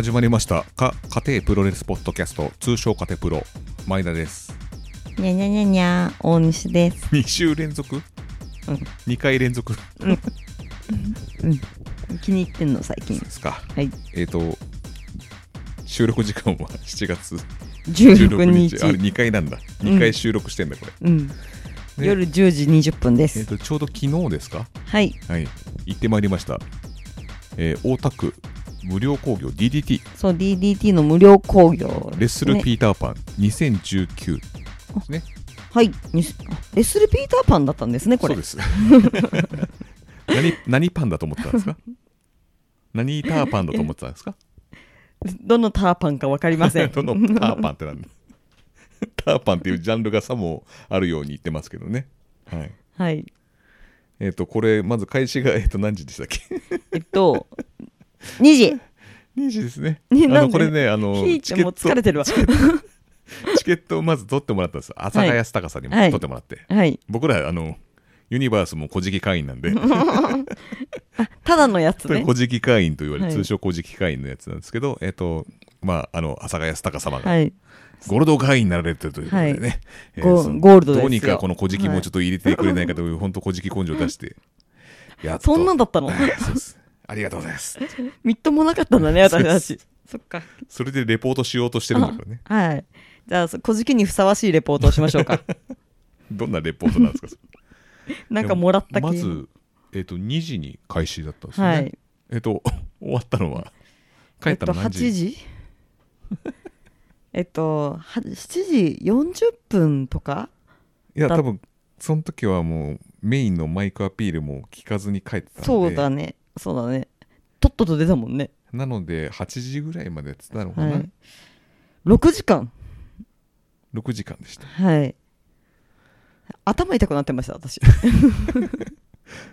始まりました。か家庭プロレスポッドキャスト。通称家庭プロ。前田です。にゃにゃにゃにゃ大西です。2週連続、うん。2回連続？で気に入ってんの最近。すか。はい。えっ、と収録時間は7月16 16日。日。あれ2回なんだ。2回収録してんだこれ、うん。ね夜10時20分でえっ、す。とちょうど昨日ですか？はい。はい。行ってまいりました、えー大田区無料工業 DDT そう、DDT の無料工業、レッスルねピーターパン2019ですね。はい。レッスルピーターパンだったんですね、これ。そうです。何何パンだと思ってたんですか？何ターパンだと思ってたんですか？どのターパンかわかりません。どのターパンってなんだ？ターパンっていうジャンルがさもあるように言ってますけどね。はい。はい。えっ、とこれまず開始が、えっと何時でしたっけ？えっと、2時。2時ですね。あねなんで？のこれねあのひーちゃんもう疲れてるわ。チケットをまず取ってもらったんです。阿佐ヶ谷隆さんにもはい。取ってもらって、はい。僕らあのユニバースも古事記会員なんで。ただのやつね。古事記会員と言われる、はい。通称古事記会員のやつなんですけどえっ、とまああの阿佐ヶ谷隆様がはい。ゴールド会員になられてるということでね、はい。えゴそのゴールドですよ。どうにかこの古事記もちょっと入れてくれないかという、本当古事記根性出して やっと。そんなんだったの？はいそうですありがとうございます みっともなかったんだね、私たち。そっか。それでレポートしようとしてるんだからねはい。じゃあ、小じきにふさわしいレポートをしましょうか。どんなレポートなんですか なんかもらった気まず、えっと2時に開始だったんですよね、はい。えっと終わったのは帰ったのえっと、何時、8時？えっと、は7時40分とか？だいや多分その時はもうメインのマイクアピールも聞かずに帰ってたんでそうだね。そうだね。とっとと出たもんね。なので8時ぐらいまでやってたのかな、はい。6時間。6時間でしたはい。頭痛くなってました、私。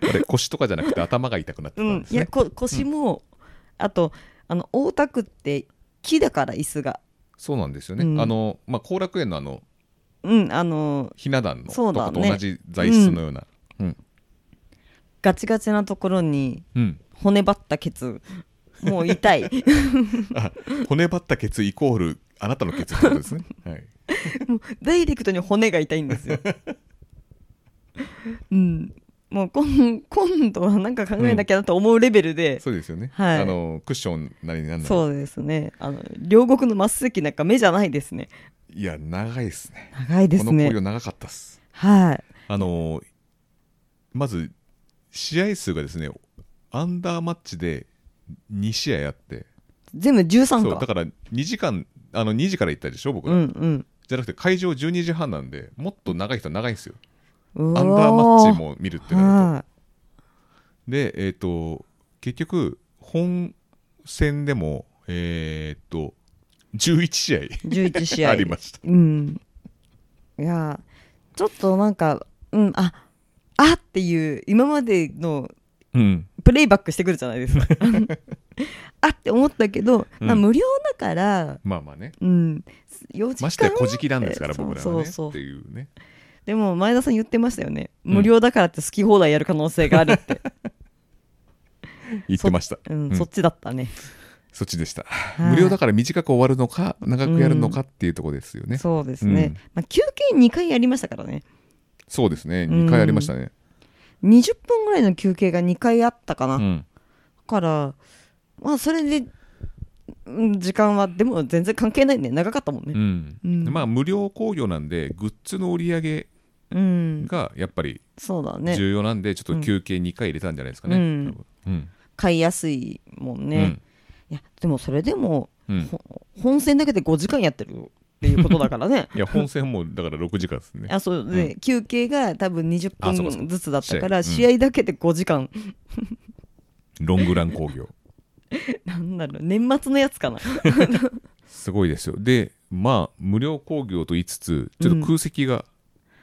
あれ腰とかじゃなくて頭が痛くなってたうんん。ですね、いや、こ腰も、あと、あの、大田区って木だから、椅子が。そうなんですよね、うんあのまあ後楽園のあのうん、あの、ひな壇のそうだねとこと同じ材質のようなうん、ガチガチなところにうん骨張ったケツ。もう痛い。あ骨張ったケツイコールあなたのケツってことですね、はい、ダイレクトに骨が痛いんですよ。うん。もう今今度はなんか考えなきゃなと思うレベルで、そうですよね、はいあのクッションなりなんなりそうですね。あの、両国のマス席なんか目じゃないですね。いや長いですね長いですこの紅葉ね。長かったっすはい。あのまず試合数がですねアンダーマッチで2試合あって全部13か。だから2時間あの2時から行ったでしょ僕うら、んうん。じゃなくて会場12時半なんでもっと長い人は長いんですようアンダーマッチも見るってなるとはでえっ、と結局本戦でもえっ、と11試合い。11試合。ありましたうん。いや、ちょっとなんか、うん、あ、あっていう、今までのうん。プレイバックしてくるじゃないですか。あって思ったけど、まあ、うん無料だから、まあまあね。うん、4時間ましてや小じなんですから僕らはね。っていうね。でも前田さん言ってましたよね、うん。無料だからって好き放題やる可能性があるって、言ってました。うんうん。そっちだったね。そっちでした。い。無料だから短く終わるのか長くやるのかっていうところですよね、そうですね、うん。まあ、休憩2回やりましたからねそうですね。うん。2回ありましたね。20分ぐらいの休憩が2回あったかな、だうん。からまあそれでうん時間はでも全然関係ないね。長かったもんうねん。うん。でまあ無料興行なんでグッズの売り上げうん、がやっぱりそうだね。重要なんでちょっと休憩2回入れたんじゃないですかね、買いやすいもんね、いやでもそれでも、本戦だけで5時間やってるっていうことだからね。いや本戦もだから6時間ですね。あそうで、休憩が多分20あそうかそうか。分ずつだったから試合。だけで5時間。ロングラン興行 なんだろう年末のやつかな。すごいですよ。でまあ無料興行と言いつつちょっと空席が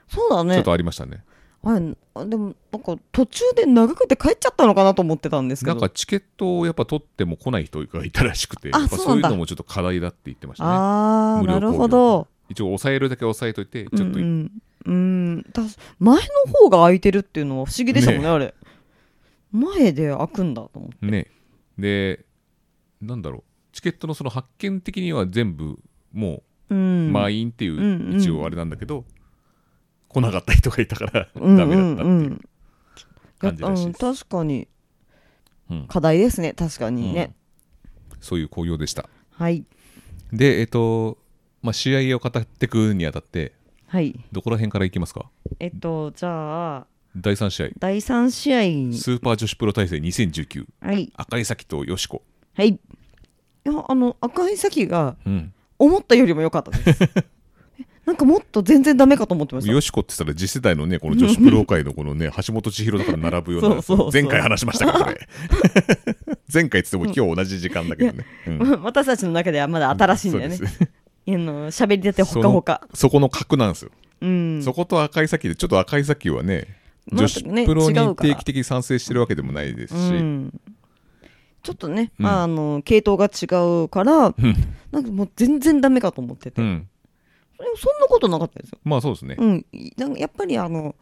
そうだね。ちょっとありましたね、あれあでもなんか途中で長くて帰っちゃったのかなと思ってたんですけど。なんかチケットをやっぱ取っても来ない人がいたらしくてあそういうのもちょっと課題だって言ってましたね。ああなるほど。一応抑えるだけ抑えといてちょっと、うんうん、うんだ前の方が空いてるっていうのは不思議でしたもんねね。あれ。前で開くんだと思って。ね。でなんだろう。チケットのその発見的には全部もううん。満員っていうんうん。う一応あれなんだけど、来なかった人がいたからうんダメだったってうんういうん感じらしいうんです、確かに。うん。課題ですね確かにね、そういう興行でした。はい。でえっ、と、まあ、試合を語っていくにあたってはい。どこら辺からいきますか？えっとじゃあ第3試合。第3試合。スーパー女子プロ大会2019はい。赤井咲とよしこ、はい。いやあの赤い先がうん、思ったよりも良かったです。え なんかもっと全然ダメかと思ってました。よしこって言ったら次世代のねこの女子プロ界のこのね橋本千尋とかと並ぶようなそうそう前回話しましたけどね。前回っつっても今日同じ時間だけどね、うん。私たちの中ではまだ新しいんだよねあの喋りたてほかほか。そこの格なんですよ、うん。そこと赤い咲でちょっと赤い咲はねまあ女子ねプロに定期的に賛成してるわけでもないですし、うん。ちょっとね、うん。まあ、あの系統が違うからうん。なんかもう全然ダメかと思ってて、うんそんなことなかったですよ、まあそうですね、うん、なんかやっぱりあの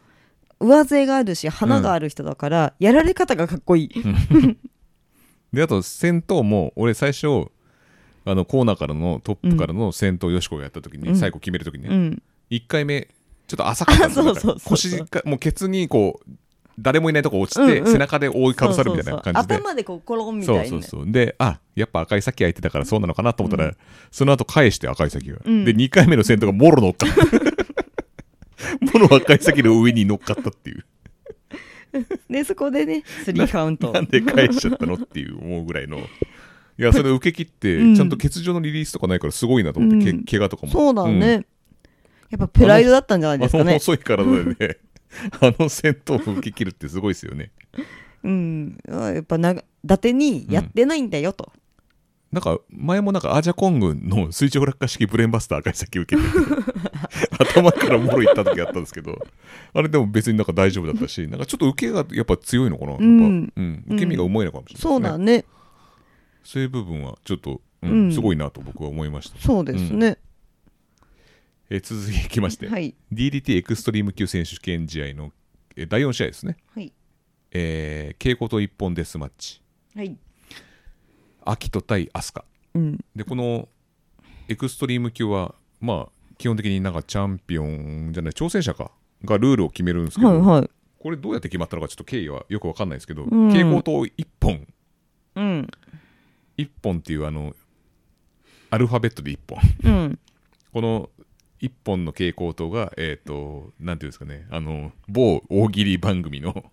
上背があるし花がある人だから、やられ方がかっこいい、であと戦闘も俺最初あのコーナーからのトップからの戦闘よしこがやった時に、うん。最後決める時にね、うん、1回目ちょっと浅かったんですよ。あ そうそうそうそう。腰がもうケツにこう誰もいないとこ落ちて、うんうん。背中で覆いかぶさるみたいな感じで。頭でこうコロンみたいに、ね、そうそうそう。であやっぱ赤い先相手だからそうなのかなと思ったら、その後返して赤い先が、うん。で2回目の戦闘がもろ乗っかった。もろ赤い先の上に乗っかったっていう。でそこでねスリーカウント。なんで返しちゃったのっていう思うぐらいの。いや それ受け切って、うん。ちゃんと欠場のリリースとかないからすごいなと思って、うんけ怪我とかもそうだね、やっぱプライドだったんじゃないですかね細い体でね あの戦闘を受け切るってすごいですよね。うん。やっぱな伊達にやってないんだよと、なんか前もなんかアージャコングの垂直落下式ブレーンバスター赤い先受けてて 頭からもろいった時あったんですけどあれでも別になんか大丈夫だったしなんかちょっと受けがやっぱ強いのかな、うん。うん、受け身がうまいのかもしれないですね、そうだね。そういう部分はちょっと、うんうん。すごいなと僕は思いました、そうですね、えー続きまして、はい。DDT エクストリーム級選手権試合の、えー第4試合ですね、はい。えー、稽古と一本デスマッチ。はい。秋人対飛鳥うん。でこのエクストリーム級はまあ基本的になんかチャンピオンじゃない挑戦者かがルールを決めるんですけど、はいはい。これどうやって決まったのかちょっと経緯はよくわかんないですけど、うん。蛍光灯1本。うん。1本っていうあのアルファベットで1本。うん。この1本の蛍光灯がえっ、となんていうんですかねあの某大喜利番組の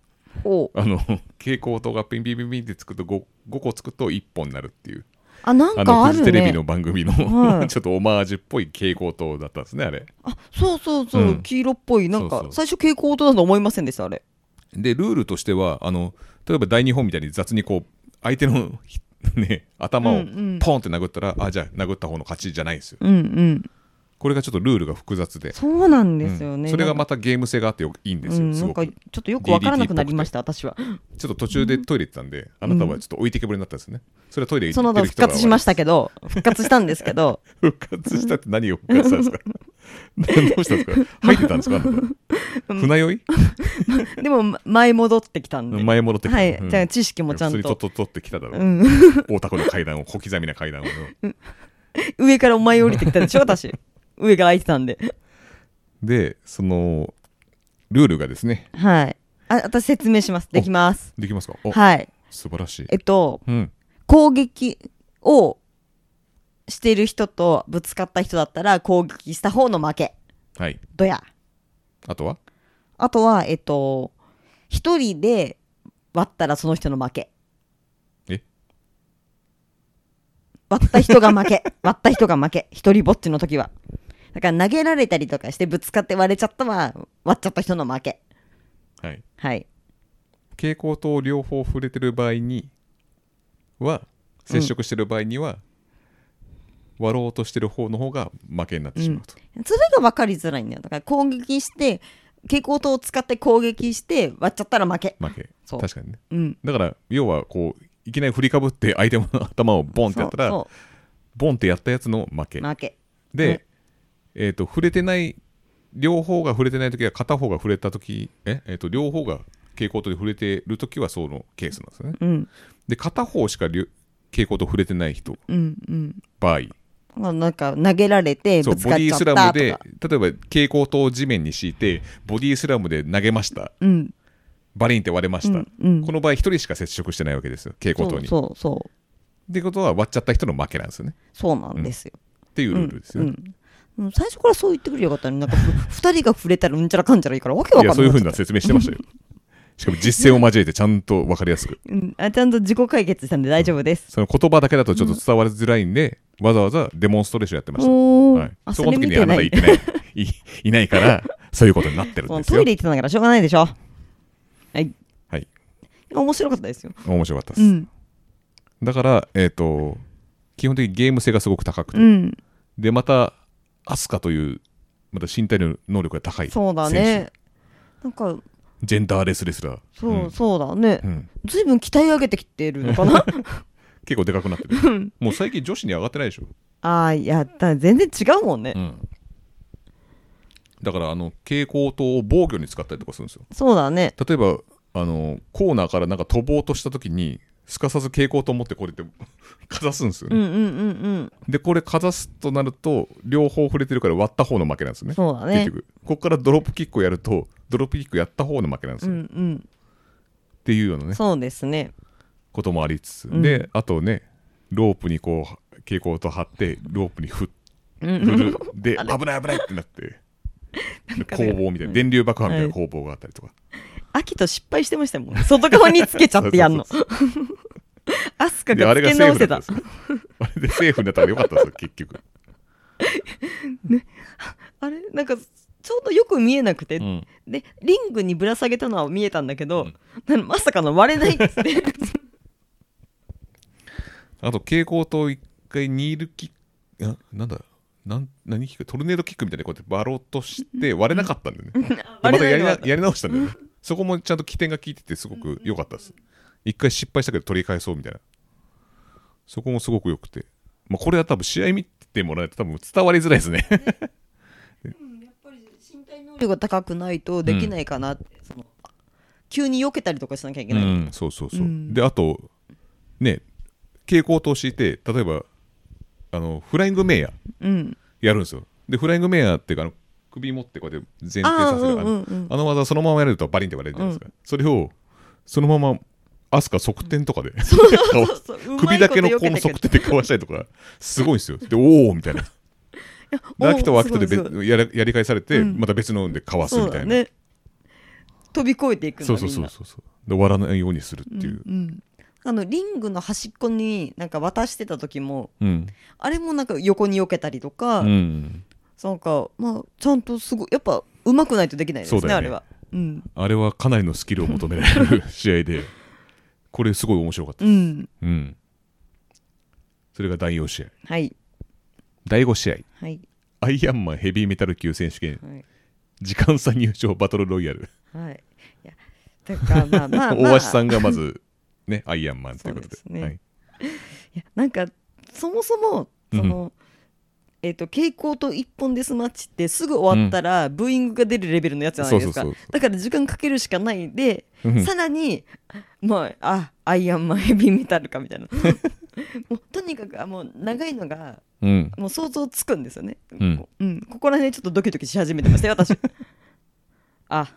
おあの蛍光灯がピンピンピンピンってつくと 5, 5個つくと1本になるっていう。あなんあかあるのフジテレビねの番組の、はい。ちょっとオマージュっぽい蛍光灯だったんですねあれ。あそうそうそう、うん。黄色っぽい。なんか最初蛍光灯だと思いませんでしたあれ。でルールとしてはあの例えば大日本みたいに雑にこう相手のひ ね頭をうんうん。ポンって殴ったら、あじゃあ殴った方の勝ちじゃないんですよ。うんうんこれがちょっとルールが複雑で。そうなんですよね、うん。それがまたゲーム性があってよいいんですよ、うん、すごく。ちょっとよくわからなくなりました私は。ちょっと途中でトイレ行ってたんで、あなたはちょっと置いてけぼりになったんですね。それはトイレ行その後復活しましたけど復活したんですけど。復活したって何を復活したんですか？どうしたんですか？入ってたんですか？船酔い？でもま前戻ってきたんで。前戻ってきた。はい、うん。じゃあ知識もちゃんと。普通にとっとっとってきただろう、うん。大田区の階段を小刻みな階段を。上からお前降りてきたでしょ私上が空いてたんで。でそのルールがですね。はい。あ私説明します。できます。できますか？お、はい。素晴らしい。えっとうん。攻撃をしてる人とぶつかった人だったら攻撃した方の負け。はい。どや。あとは？あとはえっと一人で割ったらその人の負け。え？割った人が負け。割った人が負け。一人ぼっちの時はだから投げられたりとかしてぶつかって割れちゃったは割っちゃった人の負け。はい。はい。蛍光灯両方触れてる場合には接触してる場合には、割ろうとしてる方の方が負けになってしまうと、それが分かりづらいんだよ。だから攻撃して蛍光灯を使って攻撃して割っちゃったら負け。負け。そう。確かにね。うん。だから要はこういきなり振りかぶって相手の頭をボンってやったらそボンってやったやつの負け。う負け。で、ねえー、と触れてない両方が触れてない時は片方が触れた時え、えー、と両方が蛍光灯で触れてる時はそのケースなんですね。うん。で片方しか蛍光灯触れてない人。うんうん。場合。まあなんか投げられてボディスラムで例えば蛍光灯を地面に敷いてボディースラムで投げました。うん。バリンって割れました、うんうん。この場合1人しか接触してないわけですよ。蛍光灯に。そうそうそう。ってことは割っちゃった人の負けなんですよね。そうなんですよ、っていうルールですよね、うんうん最初からそう言ってくればよかったのになんかふ二人が触れたらうんちゃらかんちゃらいいからわけわかんない。そういうふうな説明してましたよ。しかも実践を交えてちゃんと分かりやすく。うん、あちゃんと自己解決したんで大丈夫です、その言葉だけだとちょっと伝わりづらいんで、わざわざデモンストレーションやってました、はい、あその時にあなたいいてない。いいないから そういうことになってるんですよ。トイレ行ってたんだからしょうがないでしょ。はい。はい。面白かったですよ。面白かったです、うん。だからえっ、と基本的にゲーム性がすごく高くて、うん。でまたアスカというまた身体の能力が高いそうだ選ねなんか手ジェンダーレスレスラーそう、うん。そうだね。うん。ずいぶん鍛え上げてきてるのかな？結構でかくなってる。もう最近女子に上がってないでしょ、ああいやだ全然違うもんね、うん、だからあの蛍光灯を防御に使ったりとかするんですよ。そうだね。例えばあのコーナーからなんか飛ぼうとした時にすかさず蛍光灯持ってこれって かざすんですよね、うんうんうんうん。でこれかざすとなると両方触れてるから割った方の負けなんですね。そうだね。結局。ここからドロップキックをやるとドロップキックやった方の負けなんですうよ、っんうん。ていうようなね。そうですね。こともありつつ、うん。であとねロープにこう蛍光灯張ってロープに振っうん。振るで 危ない危ないってなって。でかね。工房みたいな。電流爆破みたいな工房があったりとか、秋と失敗してましたもんね。外側につけちゃってやんの。アスカがつけ直せた。あれでセーフになったからよかったんですよ結局、あれなんかちょうどよく見えなくて、うん。でリングにぶら下げたのは見えたんだけど、うん。まさかの割れないっつって。あと蛍光灯一回ニールキックななんだ？なん何キック？トルネードキックみたいなこうやってバローとして割れなかったんだよね。でまたやりなやり直したんだよねそこもちゃんと起点が効いててすごく良かったです。一回失敗したけど取り返そうみたいな。そこもすごく良くて、まあ、これは多分試合見てもらえると多分伝わりづらいですね。やっぱり身体能力が高くないとできないかなって、その急に避けたりとかしなきゃいけない、うんそうそうそう、うん。であとね蛍光灯を敷いて例えばあのフライングメイヤーうん。やるんですよ。でフライングメイヤーっていうかあの首持ってこうやって前転させる。あ,、うんうんあの技そのままやるとバリンって割れるじゃないですか、それをそのままアスカ側転とかで。首だけのこの側転でかわしたりとかすごいんですよ。でおおみたいな。でおー秋とは秋とでやりやり返されて、うん。また別のでかわすみたいな。飛び越えていくそうそうそうそうそう。で終わらないようにするっていう、うんうん。あのリングの端っこになんか渡してた時もうん。あれもなんか横に避けたりとか、うんなんか。まあちゃんとすごいやっぱ上手くないとできないですねね。あれは。うん。あれはかなりのスキルを求められる試合で これすごい面白かったです、うん。うん、それが第4試合。はい。第5試合。はい。アイアンマンヘビーメタル級選手権。はい。時間差入賞バトルロイヤル、はい。いやだからまあまあまあ。大橋さんがまずねアイアンマンということで。そうですね。はい、いやなんかそもそもその、えっ、と蛍光と一本デスマッチってすぐ終わったら、ブーイングが出るレベルのやつじゃないですか。だから時間かけるしかないで、うん。さらにまああアイアンマンヘビーメタルかみたいな。もうとにかくあもう長いのがうん。もう想像つくんですよね、うん。うん、ここら辺ちょっとドキドキし始めてましたよ私。あ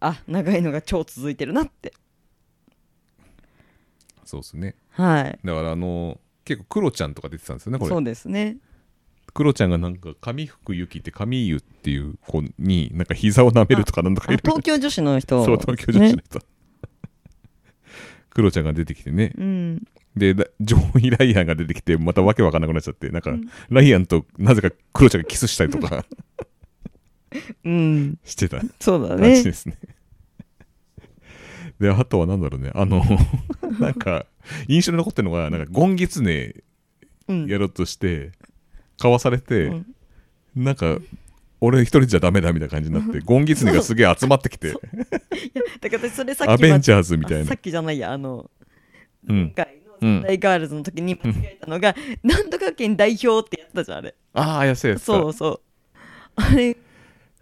あ長いのが超続いてるなって。そうですね。はい。だからあの結構クロちゃんとか出てたんですよねこれ。そうですねクロちゃんがなんか上福ゆきって上湯っていう子になんか膝を舐めるとかなんとかあいる東京女子の人。そう東京女子のね人、クロちゃんが出てきてね。うん。でだジョーイ・ライアンが出てきてまたわけわかんなくなっちゃって。なんか、ライアンとなぜかクロちゃんがキスしたりとか。うん。してた。そうだらしいねですね。であとはなんだろうね。あの なんか印象に残ってるのがなんかゴンギツネうん。やろうとしてかわされて、うん。なんか俺一人じゃダメだみたいな感じになってゴンギツネがすげえ集まってきて。だから私それさっきアベンチャャーズみたいな。さっきじゃないやあのうん。今回ガールズの時に間違えたのが、なんとか県代表ってやったじゃんあれ。ああやつやつそうそう。あれ。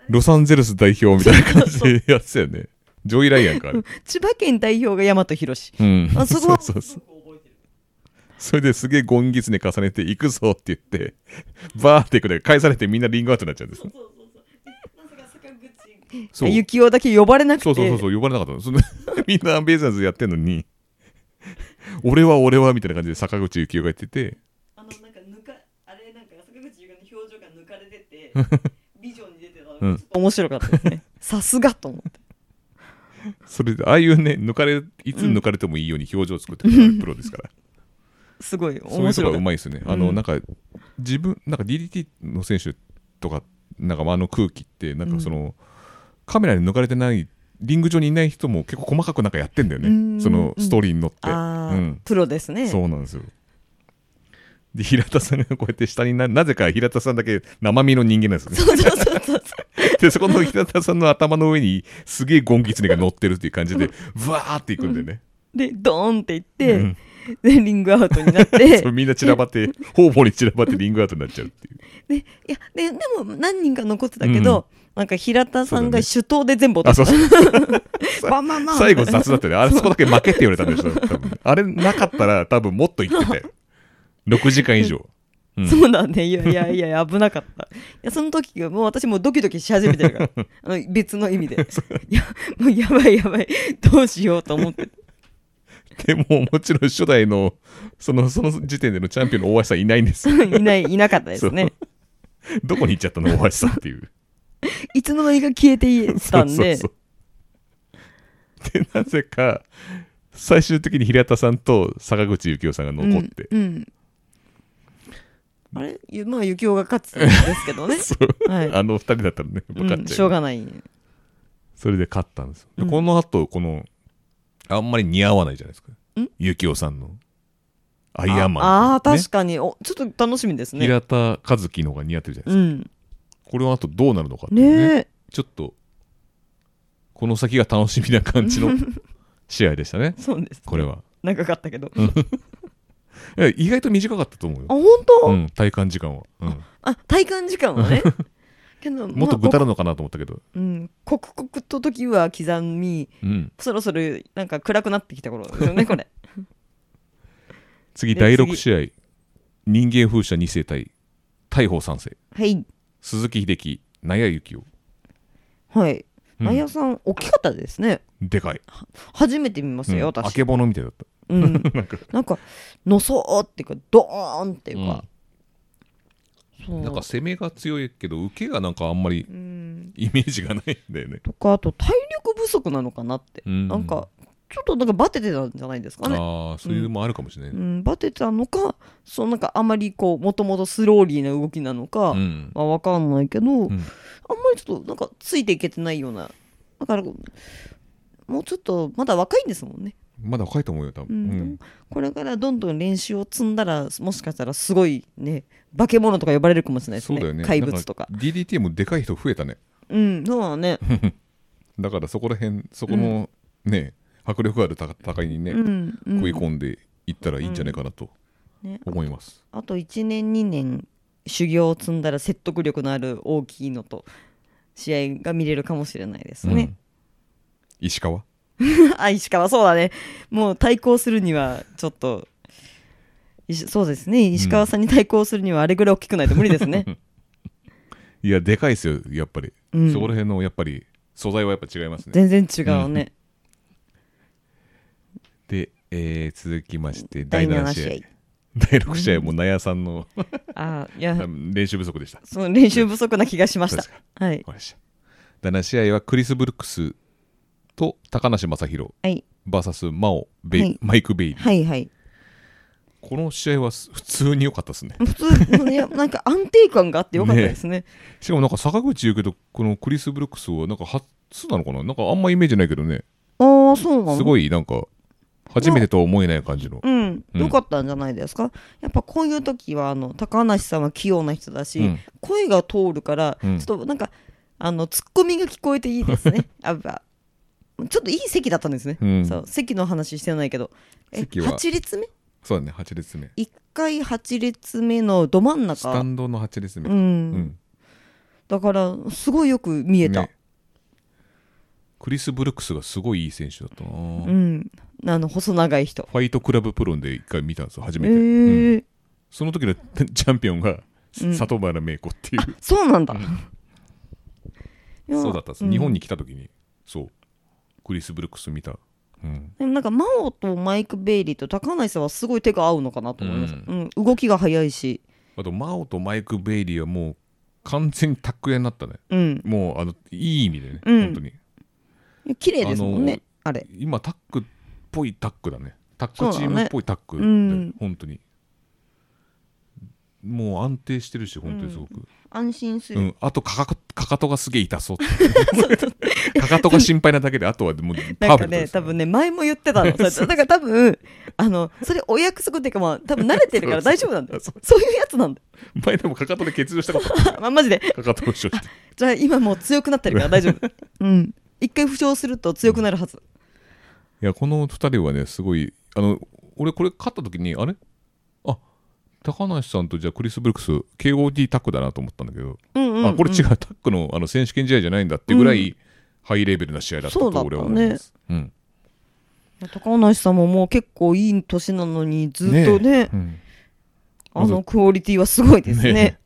ロサンゼルス代表みたいな感じでやってたよね。ジョイ・ライアンか千葉県代表が大和宏うん。あそこはそうそうそうそれですげえゴンギツネ重ねて行くぞって言ってバーっていくで返されてみんなリングアウトになっちゃうんですそう。幸男だけ呼ばれなくて。そうそうそうそう呼ばれなかったの。その みんなアンベイザーズやってんのに。俺は俺はみたいな感じで坂口幸雄が言ってて。あのなんか抜かあれなんか坂口優香の表情が抜かれてて ビジョンに出てたの。がうん。面白かったですね。さすがと思って。それでああいうね抜かれいつ抜かれてもいいように表情を作ってくれるプロですから、すごいそういうとこうまいですね。あの、うんなんか自分なんか DDT の選手とかなんかあの空気ってなんかその、カメラに抜かれてないリング上にいない人も結構細かくなんかやってんだよね、うん。そのストーリーに乗って、うん。プロですね。そうなんですよ。で平田さんがこうやって下にななぜか平田さんだけ生身の人間なんですよね。そうそうそうそう。でそこの平田さんの頭の上にすげえゴンギツネが乗ってるっていう感じでブワーっていくんでね、でドーンっていって、うんでリングアウトになって。みんな散らばって 方々に散らばってリングアウトになっちゃうっていう。でいやででも何人か残ってたけど、なんか平田さんが手刀で全部あ落とした、そう。バンバンバン最後雑だったね。あれそこだけ負けって言われたんでしょ多分。あれなかったら多分もっといってたよ6時間以上。うん。そうだね。いやいやいや危なかった。いやその時がもう私もうドキドキし始めてるから。あの別の意味で。いやもうやばいやばい。どうしようと思ってでももちろん初代のそのその時点でのチャンピオンの大橋さんいないんです。よ いないいなかったですね。どこに行っちゃったの？大橋さんっていう。いつの間にか消えてたんで。でなぜか最終的に平田さんと坂口幸雄さんが残って、うんうん。あれ？ゆまあ幸男が勝つんですけどね。はい。あの二人だったらね分かっうん、ちゃう、しょうがない。それで勝ったんです。よでうん。この後このあんまり似合わないじゃないですか。ん？幸雄さんの。アイアンマンああーね確かに。おちょっと楽しみですね。平田和樹の方が似合ってるじゃないですか、うん。これの後どうなるのかっていうね。ねえ。ちょっとこの先が楽しみな感じの 試合でしたね。そうですこれは。長かったけど。意外と短かったと思うよ。あ本当、うん、体感時間は、うん。あ体感時間はね けどもっとまあぐたるのかなと思ったけど、うん、刻々と時は刻みうん、そろそろなんか暗くなってきた頃ですよねこれ。で次第6次試合人間風車2世対大砲3世。はい。鈴木秀樹納谷幸雄はい。うん。あやさん大きかったですね。でかい、初めて見ましたよ、うん、あ私けぼのみたいだった。うん、なんか。のそうっていうかドーンっていうか、なんか攻めが強いけど受けがなんかあんまりうん。イメージがないんだよね、とかあと体力不足なのかなって、うん、なんかちょっとなんかバテてたんじゃないですかね。ああそういうのもあるかもしれない、うねん、バテてたのかそうなんかあまりこうもともとスローリーな動きなのか、うん。まあ、わかんないけど、ん。あんまりちょっとなんかついていけてないような。だからもうちょっとまだ若いんですもんね、まだ若いと思うよ多う分、ん。うん。これからどんどん練習を積んだらもしかしたらすごいね化け物とか呼ばれるかもしれないですね。そうだよね。怪物とか。なん DDT もでかい人増えたね。うんそうだね。だからそこら辺そこのね、迫力あるた戦いにね、うん、うん。食い込んでいったらいいんじゃないかなとね、思います、あと1年2年修行を積んだら説得力のある大きいのと試合が見れるかもしれないですね、うん。石川？あ石川そうだね。もう対抗するにはちょっとそうですね。石川さんに対抗するにはあれぐらい大きくないと無理ですね、いやでかいですよやっぱり、うん。そこら辺のやっぱり素材はやっぱ違いますね。全然違うね、で、えー続きまして第第7 7試合。試第6試合も納屋さんのあいや。練習不足でした。その練習不足な気がしました。はい。第7試合はクリス・ブルックスと高梨正宏はい。VS マオベイ、はい。マイク・ベイリー、はいはい。この試合はす普通に良かったですね。普通いやなんか安定感があってよかったですね。しかもなんか坂口言うけどこのクリス・ブルックスはなんか初なのかな？なんかあんまイメージないけどね。ああそうなの？すごいなんか初めてとは思えない感じの、うん、うん。よかったんじゃないですか、やっぱこういう時はあの高梨さんは器用な人だし、うん。声が通るから、うん。ちょっとなんかあのツッコミが聞こえていいですね。やっぱちょっといい席だったんですね、うん。そう。席の話してないけど。え席は。8列目？そうだね8列目。1回8列目のど真んスタ中ンドの8列目、うん、うん。だからすごいよく見えた、ね。クリス・ブルックスがすごいいい選手だったな、うん。あの細長い人。ファイトクラブプロンで一回見たんですよ初えめて、うん。ー、その時の チャンピオンがうん。里村芽衣子っていう、そうなんだ、そうだったんです、ん日本に来た時に。そうクリス・ブルックス見た、うん、でもなんか真央とマイク・ベイリーと高梨さんはすごい手が合うのかなと思います、ううん動きが速いし。あと真央とマイク・ベイリーはもう完全にタック屋になったね。うん。もうあのいい意味でね、うん。本当に。綺麗ですもんねあれ。今タックっぽいタックだね。タックチームっぽいタックだよ、うん。本当に。もう安定してるし本当にすごく、安心する、うん。あとかかかかとがすげえ痛そう かかとが心配なだけであとはもうパなんかーフェクトですね多分ね前も言ってたの。だから多分あのそれお約束っていうかまあ多分慣れてるから大丈夫なんだよ。そう。いうやつなんだよ。前でもかかとで欠場したことまあマジで。たかかとを負傷してじゃあ今もう強くなってるから大丈夫。うん。一回負傷すると強くなるはず。いやこの2人はねすごいあの俺これ勝った時にあれ？あ高梨さんとじゃあクリス・ブルックス KOD タックだなと思ったんだけど、うんうん、うん、あこれ違う。タックのあの選手権試合じゃないんだっていうぐらい、ハイレベルな試合だったと俺は思います。うん。高梨さんももう結構いい年なのにずっとねうん。あのクオリティはすごいですね。ね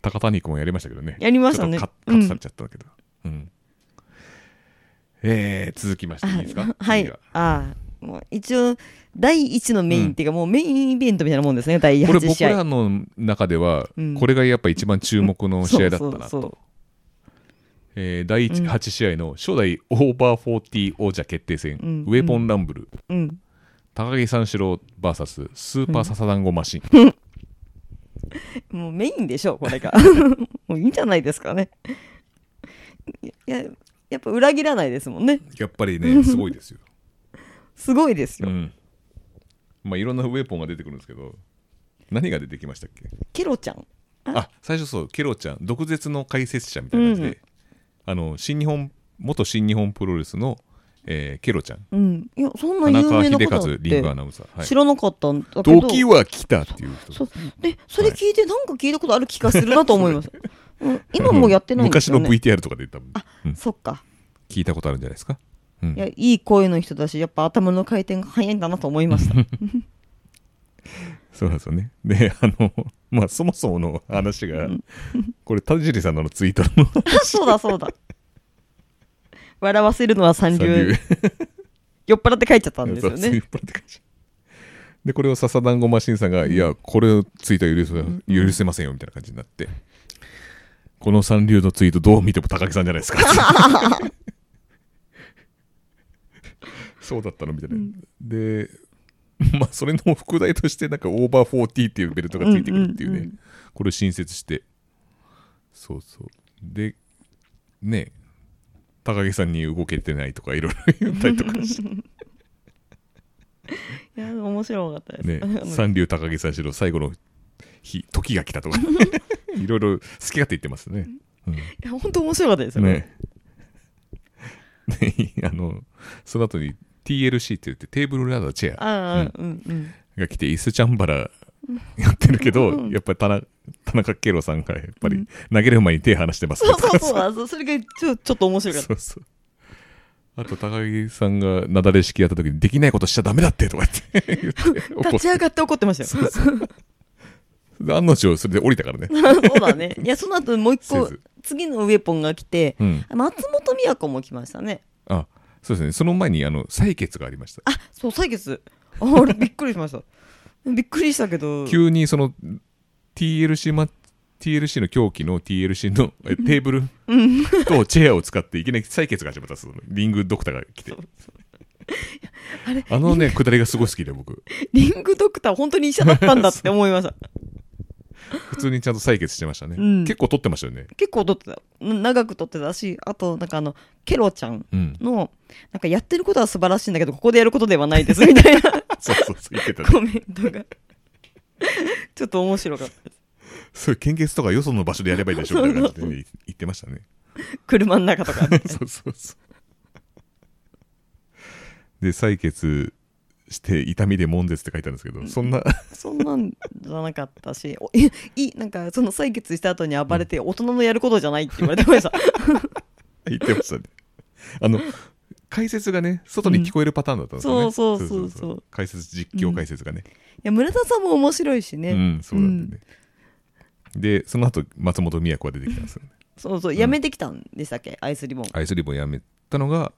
高谷君もやりましたけどね。やりましたね。カットされちゃったけど。うん。えー続きましていいですか？はい。あもう一応第一のメインっていうか、もうメインイベントみたいなもんですね第8これ僕試合らの中では、うん。これがやっぱ一番注目の試合だったなそうそうそうと。えー第うん8試合の初代オーバー40王者決定戦、うん。ウェポンランブル、うん。高木三四郎 VS スーパーササダンゴマシン、もうメインでしょこれが。もういいんじゃないですかね。いややっぱ裏切らないですもんね。やっぱりね すごいですよ、すごいですよ、うん。まあいろんなウェポンが出てくるんですけど何が出てきましたっけ？ケロちゃん。あ。最初そう。ケロちゃん。毒舌の解説者みたいな感じで、うんあの新日本元新日本プロレスの、えーケロちゃん。うん。いやそんな田中有名な秀ことだっ和リングアてナウンサー、はい。知らなかったんだけど。時は来たっていう人。そう。でそれ聞いてなんか聞いたことある気がするなと思います、うん、今もやってないんです昔のよね VTR とかで多分、うんそっか。聞いたことあるんじゃないですか、うん。いやいい声の人だしやっぱ頭の回転が早いんだなと思いました。そうなんですよね。であのまあそもそもの話がこれ田尻さんのツイートのそうだそうだ。笑わせるのは三流。酔っ払って書いちゃったんですよね。いうプロって感じでこれを笹団子マシンさんが「いやこれをツイートは許せ許せませんよ」みたいな感じになって。この三流のツイートどう見ても高木さんじゃないですか そうだったのみたいな、で まあそれの副題としてなんかオーバー40っていうベルトがついてくるっていうね、うんうんうん。これを新設して。そうそう。でね高木さんに動けてないとかいろいろ言ったりとかして。いや面白かったです、ね 三流高木三四郎最後の日時が来たとか。いろいろ好き勝手言ってますね。うん。いや本当面白かったですよ。ね。ねあのその後に TLC って言ってテーブルラダーチェア。ああうんうんが来て椅子チャンバラ やってるけど、うんやっぱり田中圭郎さんがやっぱり投げる前に手離してますねそうそうそう。あそうそれがちょちょっと面白かった。そうそう。あと高木さんがなだれ式やった時にできないことしちゃダメだってとか言って言って立ち上がって怒ってましたよ。そうそう。で案の定それで降りたからね、そうだね。いやその後もう一個次のウェポンが来てうん、松本美和子も来ましたね。あそうですね。その前にあの採血がありました。あそう採血。ああれびっくりしました。びっくりしたけど。急にその TLC マ TLC の狂気の TLC のえテーブルとチェアを使っていきなり採血が始まったんですよ。リングドクターが来て。そう。あれあのね下りがすごい好きで僕。リングドクター本当に医者だったんだって思いました。普通にちゃんと採血してましたね、うん。結構撮ってましたよね。結構撮ってた。うん長く撮ってたしあとなんかあのケロちゃんうん。のなんかやってることは素晴らしいんだけどここでやることではないですみたいな。そうそうそう言ってたね。コメントが。ちょっと面白かったです。そういう献血とかよその場所でやればいいでしょみたいな感じで、ね、言ってましたね。車の中とか。そうそうそう。で採血して痛みで悶絶って書いてあるんですけど、そんな。そんなんじゃなかったしおいいなんかその採血した後に暴れて大人のやることじゃないって言われてました 言ってましたね。あの解説がね外に聞こえるパターンだったんですよね、うんそうそう。そうそう解説実況解説がね、いや村田さんも面白いしね、うんそうなんでね、でその後松本美也子が出てきたんですよね。そうそうやめてきたんでしたっけ、アイスリボン。アイスリボンやめたのが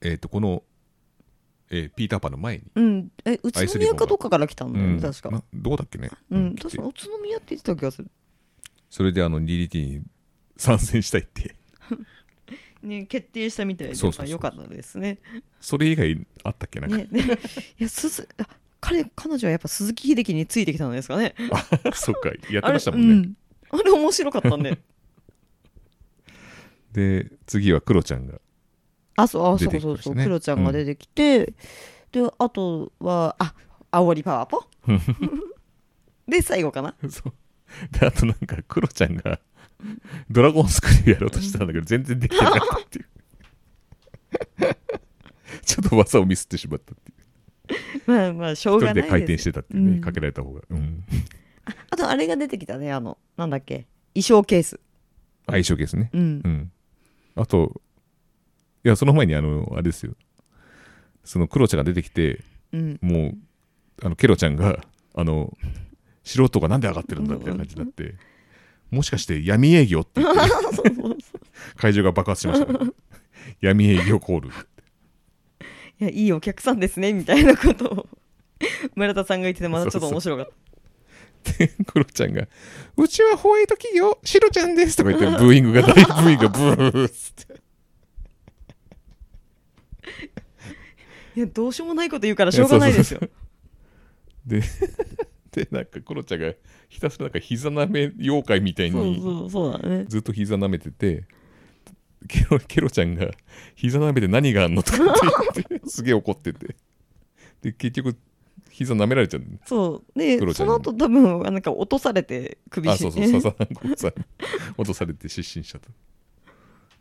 えっ、とこの、えーピーターパンの前に、うん。え宇都宮かどっかから来たんだよね、うん。確か。などこだっけね、うん。来て確か宇都宮って言ってた気がする。それであの DDT に参戦したいって ね決定したみたいでそうそうそう。よかったですね。それ以外あったっけ？なんか、ねね。いや鈴あ彼彼女はやっぱ鈴木秀樹についてきたんですかね。そっか。やってあれましたもんね、うん、あれ面白かったんで。で次はクロちゃんがあそうあ出そうそうそう。クロちゃんが出てきて、であとはあ煽りパワーポ で最後かな。そう。であとなんかクロちゃんがドラゴンスクリューやろうとしてたんだけど全然できてなかったっていう。ちょっと技をミスってしまったっていう。まあまあしょう一がないです人で回転してたっていうね、うん。かけられた方が、うん、あとあれが出てきたねあのなんだっけ？衣装ケース。相性ケースね。うん。うん。あといやその前にあのあれですよ。そのクロちゃんが出てきてうん。もうあのケロちゃんがあの素人がなんで上がってるんだみたいな感じになってもしかして闇営業って言って 会場が爆発しましたね。闇営業コール。いやいいお客さんですねみたいなことを村田さんが言っててまたちょっと面白かった。でクロちゃんが「うちはホワイト企業シロちゃんです」とか言ってブーイングが大ブーイングがブーッつって。いやどうしようもないこと言うからしょうがないですよ。ででなんかクロちゃんがひたすらなんか膝舐め妖怪みたいにずっと膝舐めててケロケロちゃんが膝舐めて何があんのとかって言って すげえ怒ってて。で結局膝舐められちゃう。そう。でその後多分なんか落とされて首あしそうそう さんに落とされて失神しちゃった。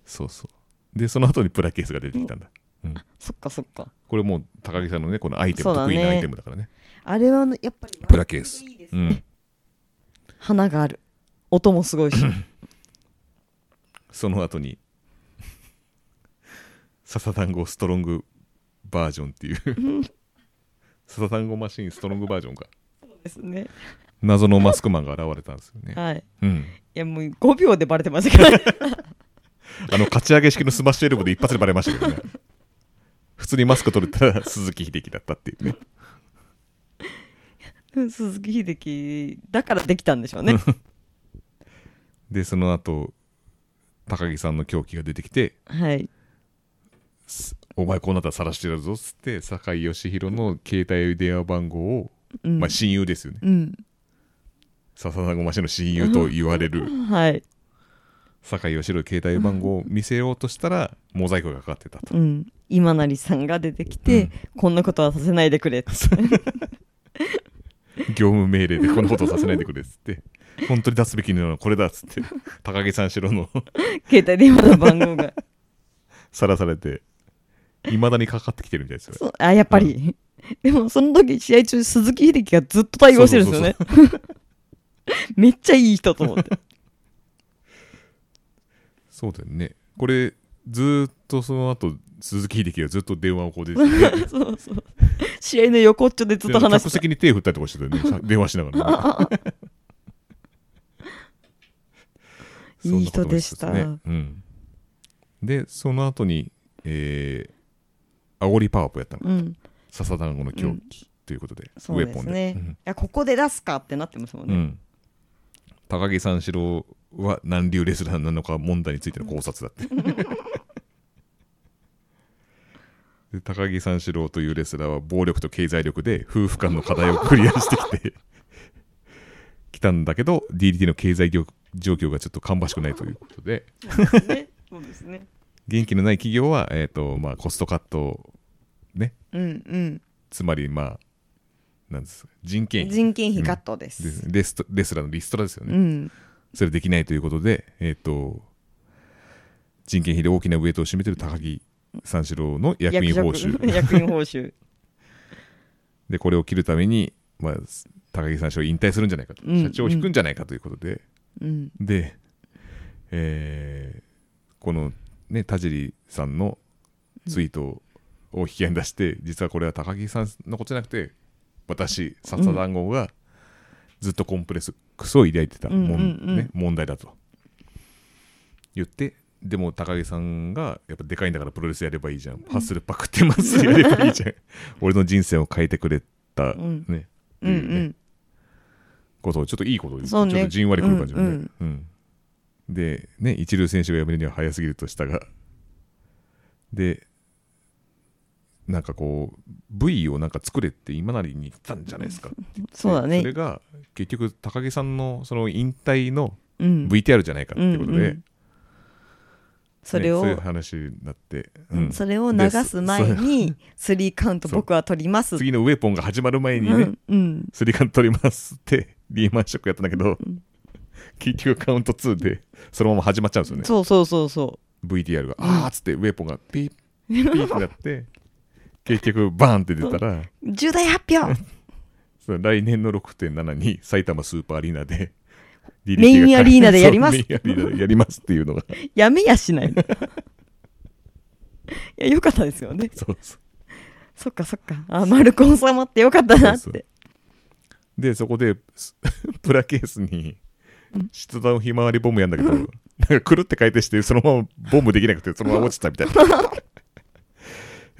そうそう。でその後にプラケースが出てきたんだ、うん、そっかそっか。これもう高木さんのねこのアイテム、ね。得意なアイテムだからね。あれはやっぱりプラケース。いいですね。うん花がある。音もすごいし。その後に。笹団子ストロングバージョンっていう。笹団子マシンストロングバージョンか。ですね。謎のマスクマンが現れたんですよね、はい。うん、いやもう5秒でバレてましたからね。あの勝ち上げ式のスマッシュエルボーで一発でバレましたけどね。普通にマスク取れたら鈴木秀樹だったっていうね 鈴木秀樹だからできたんでしょうね。でその後高木さんの狂気が出てきてはい「お前こうなったら晒してやるぞ」っつって酒井義弘の携帯電話番号を、うん。まあ親友ですよね。うん。笹田ごましの親友と言われる。はい。酒井義弘携帯番号を見せようとしたらモザイクがかかってたと。うん。今成さんが出てきて、こんなことはさせないでくれって業務命令でこんなことさせないでくれっつって。本当に出すべきなのはこれだっつって。高木三四郎の。携帯電話の番号が。さらされて。いまだにかかってきてるみたいですよ。あやっぱり、でもその時試合中鈴木秀樹がずっと対応してるんですよね。めっちゃいい人と思って。そうだよね。これずーっとその後鈴木秀樹がずっと電話をこう出てて。そうそう。試合の横っちょでずっと話客して。席に手振ったりとかしてたよね。さ 電話しながら、ね、いい人でした。ねうん、でその後にえー、煽りパワーポやったの。たうん。笹団子の狂気ということで、そうですね、いやここで出すかってなってますもんね、うん。うん高木三四郎は何流レスラーなのか問題についての考察だって。で高木三四郎というレスラーは暴力と経済力で夫婦間の課題をクリアしてきてきたんだけど DDT の経済状況がちょっと芳しくないということで。ね。そうですね。元気のない企業は、えーとまあ、コストカットをね。うんうん。つまりまあなんです人件費。人件費カットです、ですレストレスラーのリストラですよね、うん。それできないということで、えっ、と、人件費で大きなウエイトを占めている高木三四郎の役員報酬。役員報酬。で、これを切るために、まあ、高木三四郎引退するんじゃないかと、うん。社長を引くんじゃないかということで、うん。で、えーこのね、田尻さんのツイートを引き合いに出して、実はこれは高木さんのことじゃなくて私笹団子がずっとコンプレックスを抱いてた問題だと。言ってでも高木さんがやっぱでかいんだからプロレスやればいいじゃん、ハッスルパクってますやればいいじゃん。俺の人生を変えてくれた、うん。ね。うんうっていうねん。ことをちょっといいことを言ってそうね。ちょっとじんわりくる感じのね、うんうん。でね一流選手が辞めるには早すぎるとしたがでなんかこう V をなんか作れって今なりに言ったんじゃないですかそうだね。それが結局高木さんのその引退のうん。VTR じゃないかっていうことで、うんうんそれを、ねそういう話になって、うん。それを流す前に スリーカウント僕は取ります。次のウェポンが始まる前にね、スリーカウント取りますってリーマンショックやったんだけど、ん。結局カウント2でそのまま始まっちゃうんですよね。そうそうそうそ VTR が、あーっつってウェポンがピッピッってなって 結局バーンって出たらう重大発表。来年の6.7に埼玉スーパーアリーナでメインアリーナでやります。メインアリーナでやりますっていうのが。やめやしないの。いやよかったですよね。そうそう。そっかそっか。あマルコン様ってよかったなって。でそこです プラケースに出弾ひまわりボムやんだけど、なんかくるって回転してそのままボムできなくてそのまま落ちたみたいな。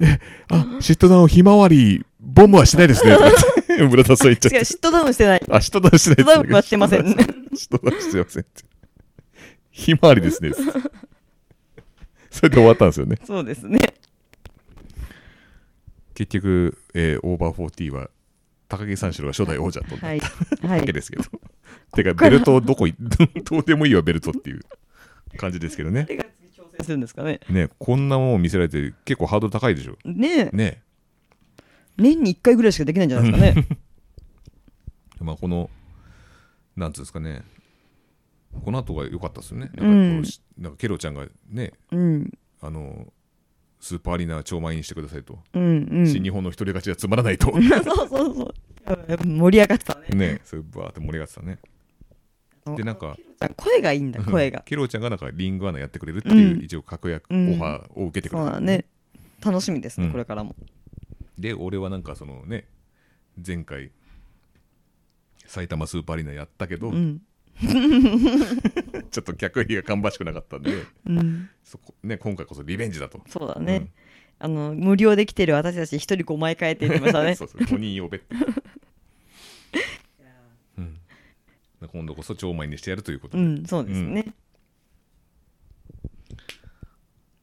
えあシットダウンひまわりボムはしないですね。とか言って 村田さん言っちゃって違うシットダウンしてないあ、シットダウンしてないシットダウンはしてませんねシットダウンしてませんって。ひまわりですね。それで終わったんですよね。そうですね結局、えーオーバーフォーティーは高木三四郎が初代王者となはいったはいわけですけど。てか、ベルトどこい、どうでもいいわ、ベルトっていう感じですけどね。するんですかねね、こんなもんを見せられて結構ハードル高いでしょ。ねえね。年に1回ぐらいしかできないんじゃないですかね。まあ、この、なんつうんですかね。この後が良かったですよね。なんかなんかケロちゃんがね、うん。あの、スーパーアリーナ超満員にしてくださいと。うんうん。新日本の一人勝ちはつまらないと。そうそうそう。盛り上がってたね。ね、そうバーって盛り上がってたね。で、なんか、声がいいんだ 声が。ケロちゃんがなんかリングアナやってくれるっていう、うん。一応確約、うんオファーを受けてくれた、そうだね。楽しみですね、うん。これからもで、俺はなんかそのね、前回、埼玉スーパーアリーナやったけど、うん。ちょっと客入りが芳しくなかったんで、うん。そこね、今回こそリベンジだと。そうだね、あの無料で来てる私たち一人5枚変えて言ってましたね。そうそう、5人呼べって。うん、今度こそ超満員にしてやるということで、うんそうですね、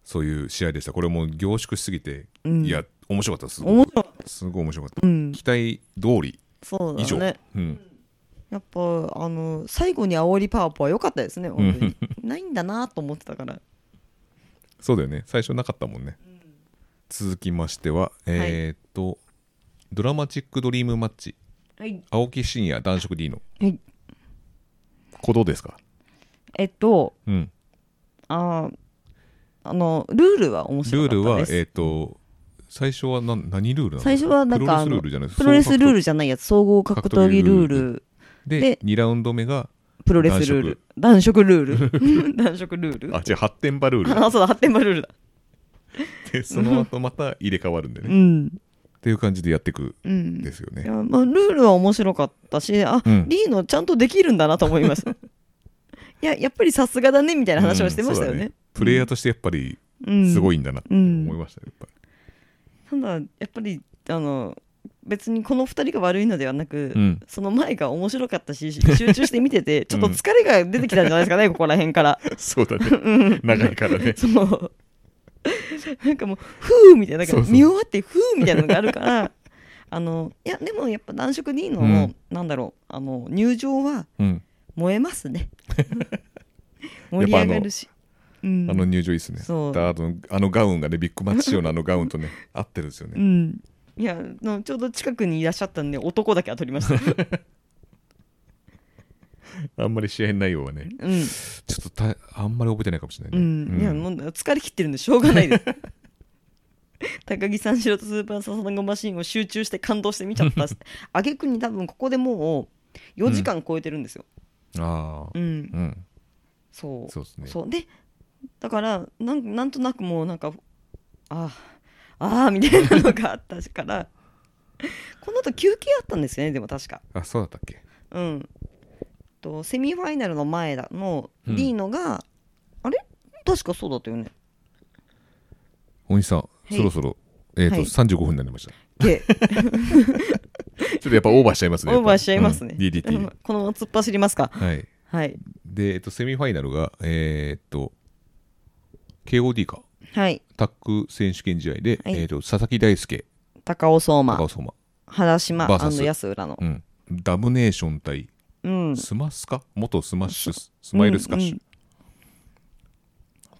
そういう試合でした。これもう凝縮しすぎて、うん。いや、面白かったです。面白かっすごい面白かった。たうん。期待通り。そう以上。だねうん、やっぱあの最後に煽りパワーポは良かったですね本当に。ないんだなと思ってたから。そうだよね。最初なかったもんね。続きましては、えーっと、ドラマチックドリームマッチ、はい。青木真也男色 D の、はい。こどうですか？えっとうん。あーあのルールは面ル白かったールは、ですえーっと、最初は何何ルールなの最初はなんかプロレスルールじゃないプロレスルールルじゃないやつ。総合格闘技ルール。でで2ラウンド目が、プロレスルール。男色。ルール。男色ルール。あ、違う、発展場ルール。あそうだ発展場ルールだ。で、その後また入れ替わるんでね。っうん。ていう感じでやっていくうん。んですよね。いやまあ、ルールは面白かったしあ、うん。リーノちゃんとできるんだなと思いました いややっぱりさすがだねみたいな話をしてましたよね。うんそうだ、プレイヤーとしてやっぱりうん。すごいんだなって思いましたよ、やっぱり。ただやっぱりあの別にこの2人が悪いのではなく、うん。その前が面白かったし集中して見てて ちょっと疲れが出てきたんじゃないですかね、ここら辺から。そうだね。長いからね。そう。なんかもうふうみたいな見終わってふうみたいなのがあるからあのいやでもやっぱ男色 D の、うん。なんだろうあの入場はうん。燃えますね。盛り上がるしうん。あの入場いいっすね。あとあのガウンがね、ビッグマッチ仕様のあのガウンとね、合ってるんですよね。うん。いやのちょうど近くにいらっしゃったんで男だけは取りました。あんまり試合内容はね、うん。ちょっとたあんまり覚えてないかもしれなういね。ん、いやもう疲れ切ってるんでしょうがないです。高木三四郎とスーパーササダンゴマシーンを集中して感動して見ちゃったし挙句に多分ここでもう4時間超えてるんですよ、ああ、うん。うん。そう。そうですね。そう。でだからなんなんとなくもうなんかあああーみたいなのがあったから この後休憩あったんですよねでも確か。あそうだったっけ？うん。とセミファイナルの前だのうん。リーノが、あれ？確かそうだったよね。大西さん、い。そろそろ、えーとはい。35分になりました。で ちょっとやっぱオーバーしちゃいますねオーバーしちゃいますね、うん DDT このまま突っ走りますか？はい。はい。で、えっと、セミファイナルがえーっと KOD か。はい。タッグ選手権試合で、はい。えーっと佐々木大輔。高尾蒼馬。高尾蒼馬、 HARASHIMAヤス・ウラノ。うん、ダムネーション対うん。スマスカ元スマッシュ。ススマイルスカッシュ、うん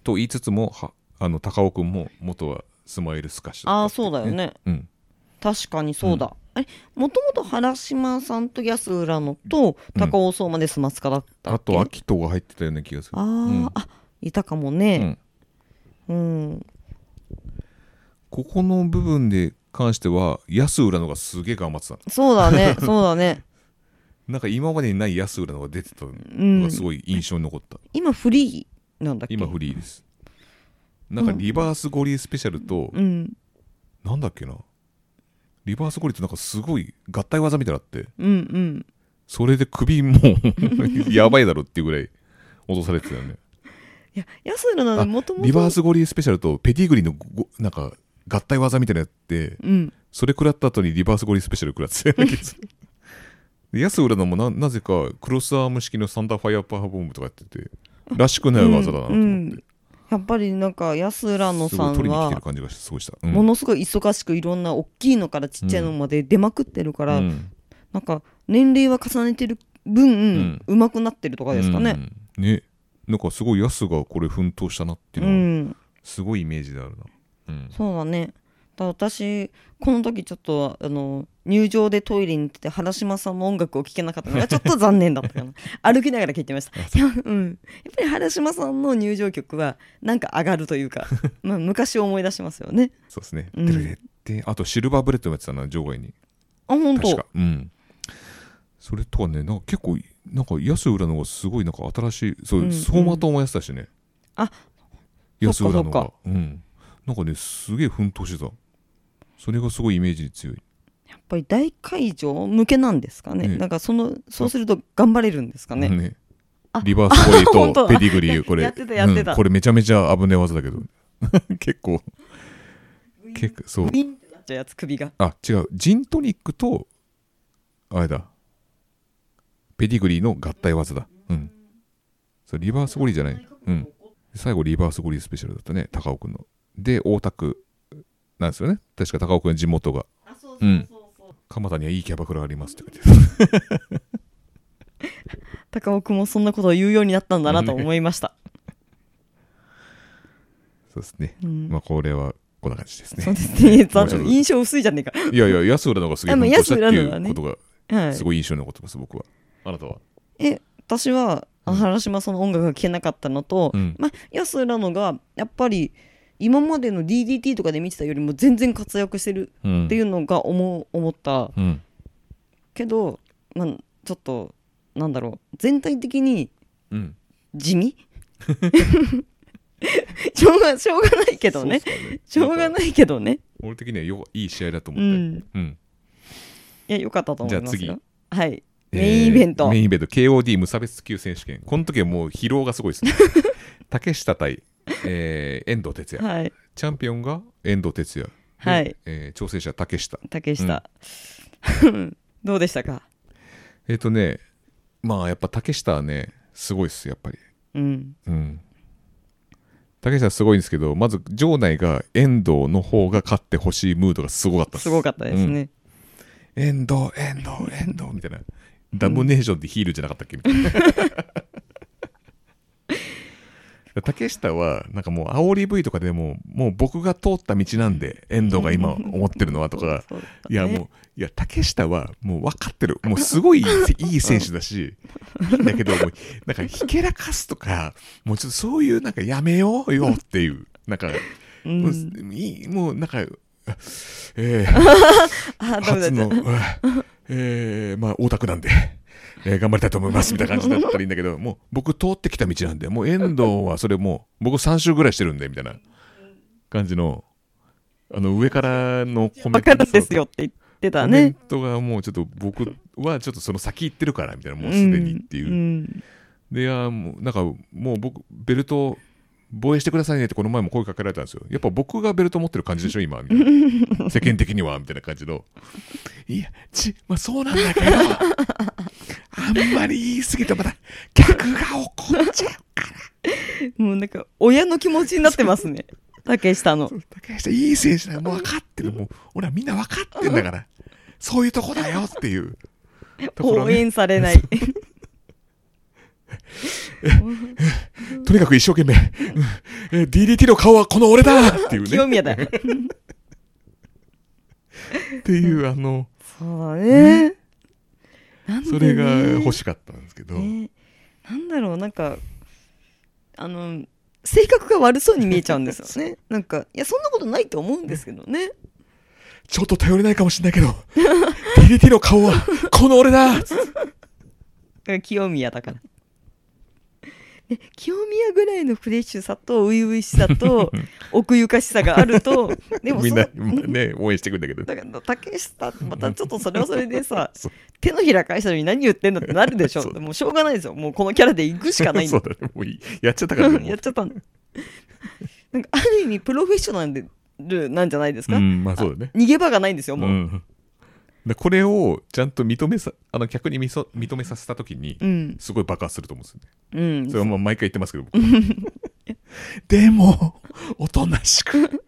と言いつつもはあの高尾君も元はスマイルスカッシュああったっていそうだよね。うん。確かにそうだ、あれもともと原島さんと安浦野と高尾相馬でスマスカだったあと秋人が入ってたような気がする。ああいたかもねうん、ここの部分で関しては安浦のがすげえ頑張ってたそうだね。そうだね。なんか今までにない安浦のが出てたのうんがすごい印象に残った、今フリーなんだっけ？今フリーです。なんかリバースゴリスペシャルと、うん。なんだっけな？リバースゴリってなんかすごい合体技みたいなってうんうん。それで首もう やばいだろっていうぐらい落とされてたよね。いや安浦野あはもともとリバースゴリスペシャルとペディグリのごなんか合体技みたいなのやってうん。それ食らった後にリバースゴリスペシャル食らってたような気がする。で安浦のもななぜかクロスアーム式のサンダーファイアーパワーボムとかやっててらしくない技だなと思って、うん。うんやっぱりなんか安浦野すさんは感じがすごいした、うん。ものすごい忙しくいろんな大きいのからちっちゃいのまで出まくってるから、うん。なんか年齢は重ねてる分、ん。うまくなってるとかですかね。うん。ねなんかすごいヤスがこれ奮闘したなっていううのはん、すごいイメージであるな、うん。そうだね。だ私この時ちょっとあの入場でトイレに行ってて原島さんの音楽を聴けなかったのが ちょっと残念だったかな。歩きながら聴いてました。いや,、う。ん、やっぱり原島さんの入場曲はなんか上がるというか、まあ、昔を思い出しますよね。そうですね、うん。あとシルバーブレットもやってたな場外に。あ本当。確か。うんそれとかねなんか結構なんかヤス・ウラノがすごいなんか新しいそう、うんうん。走馬灯もやってたしね。あヤス・ウラノが。うん。なんかねすげえ奮闘してた。それがすごいイメージに強い。やっぱり大会場向けなんですかね。ね。なんかそのそうすると頑張れるんですかね、ね。あ。リバースゴリ 本当だ。ーとペディグリーこれ。やってたやってた。うん。これめちゃめちゃ危ねえ技だけど。結構。結構そう。あ違う。ジントニックとあれだペディグリーの合体技だ。うん。そうリバースゴリじゃない。うん。最後リバースゴリスペシャルだったね。高尾くんの。で大田区なんですよね。確か高尾くんの地元が。あそうそうそう蒲田にはいいキャバクラありますって書いて 高尾君もそんなことを言うようになったんだなと思いました、そうですね、うん。まあこれはこんな感じですね。そうですね。印象薄いじゃねえか。いやいや安浦の方がすげえ安浦のはね。うことがはいすごい印象に残ってます僕はあなたは？え私は原島さんの音楽が聴けなかったのと、うん。まあ、安浦野がやっぱり今までの DDT とかで見てたよりも全然活躍してるうん。っていうのが思う思った。うん。けど、まあ、ちょっとなんだろう。全体的にうん。地味？しょうがしょうがないけどね。ね。しょうがないけどね。俺的にはよいい試合だと思って、うん。うん。いやよかったと思いますじゃよはい。えーメインイベント、メインイベント。KOD 無差別級選手権。この時はもう疲労がすごいですね。竹下対、えー遠藤哲也。はい。チャンピオンが遠藤哲也。ではい。えー挑戦者竹下。竹下、どうでしたか？えっ、とねまあやっぱ竹下はねすごいっすやっぱり。うん。うん。竹下すごいんですけどまず場内が遠藤の方が勝ってほしいムードがすごかったです。すごかったですね、遠藤遠藤遠藤みたいなダムネーションってヒールじゃなかったっけ？みたいな。竹下はなんかもう煽り V とかでももう僕が通った道なんで遠藤が今思ってるのはとか。いやもういや竹下はもう分かってる。もうすごいいい選手だしだけどもうなんかひけらかすとかもうちょっとそういうなんかやめようよっていう。なんか、うん。もういいもうなんかえー、あダメだ初の、えー、まあ、大田区なんで、えー頑張りたいと思いますみたいな感じだったらいいんだけど、もう僕通ってきた道なんで、もう遠藤はそれもう僕3周ぐらいしてるんで、みたいな感じの、あの上からのコメントバカなんですよって言ってたコメンねトがもうちょっと僕はちょっとその先行ってるからみたいなもうすでにっていう、んでいやもうなんかもう僕ベルト防衛してくださいねってこの前も声かけられたんですよ。やっぱ僕がベルト持ってる感じでしょ今みたいな。世間的にはみたいな感じの。いやちまあそうなんだけどあんまり言い過ぎてまた客が怒っちゃうもうなんか親の気持ちになってますね。竹下の。竹下いい選手だよ。もう分かってる。もう俺はみんな分かってんだから。そういうとこだよっていう。ね。応援されない とにかく一生懸命うん。え DDT の顔はこの俺だっていうね。清宮だ。よっていうあのそうだね。ね。それが欲しかったんですけど、ね。なんだろうなんかあの性格が悪そうに見えちゃうんですよね。なんかいやそんなことないと思うんですけどね。ちょっと頼れないかもしれないけど DDT の顔はこの俺だ 清宮だからで清宮ぐらいのフレッシュさと初々しさと 奥ゆかしさがあると でもそみんなのね応援してくんだけど。だから竹下またちょっとそれはそれでさ 手のひら返したのに何言ってんのってなるでしょ。そう。もうしょうがないですよ。もうこのキャラで行くしかないんそだうだね。もうやっちゃったからねやっちゃった。のなんかある意味プロフェッショナルなんじゃないですか、うんまあそうだね。逃げ場がないんですよもう、うんでこれをちゃんと認めさあの客にみそ認めさせた時にうん。すごい爆発すると思うんですよね。うん。それはもう毎回言ってますけど僕。でもおとなしく。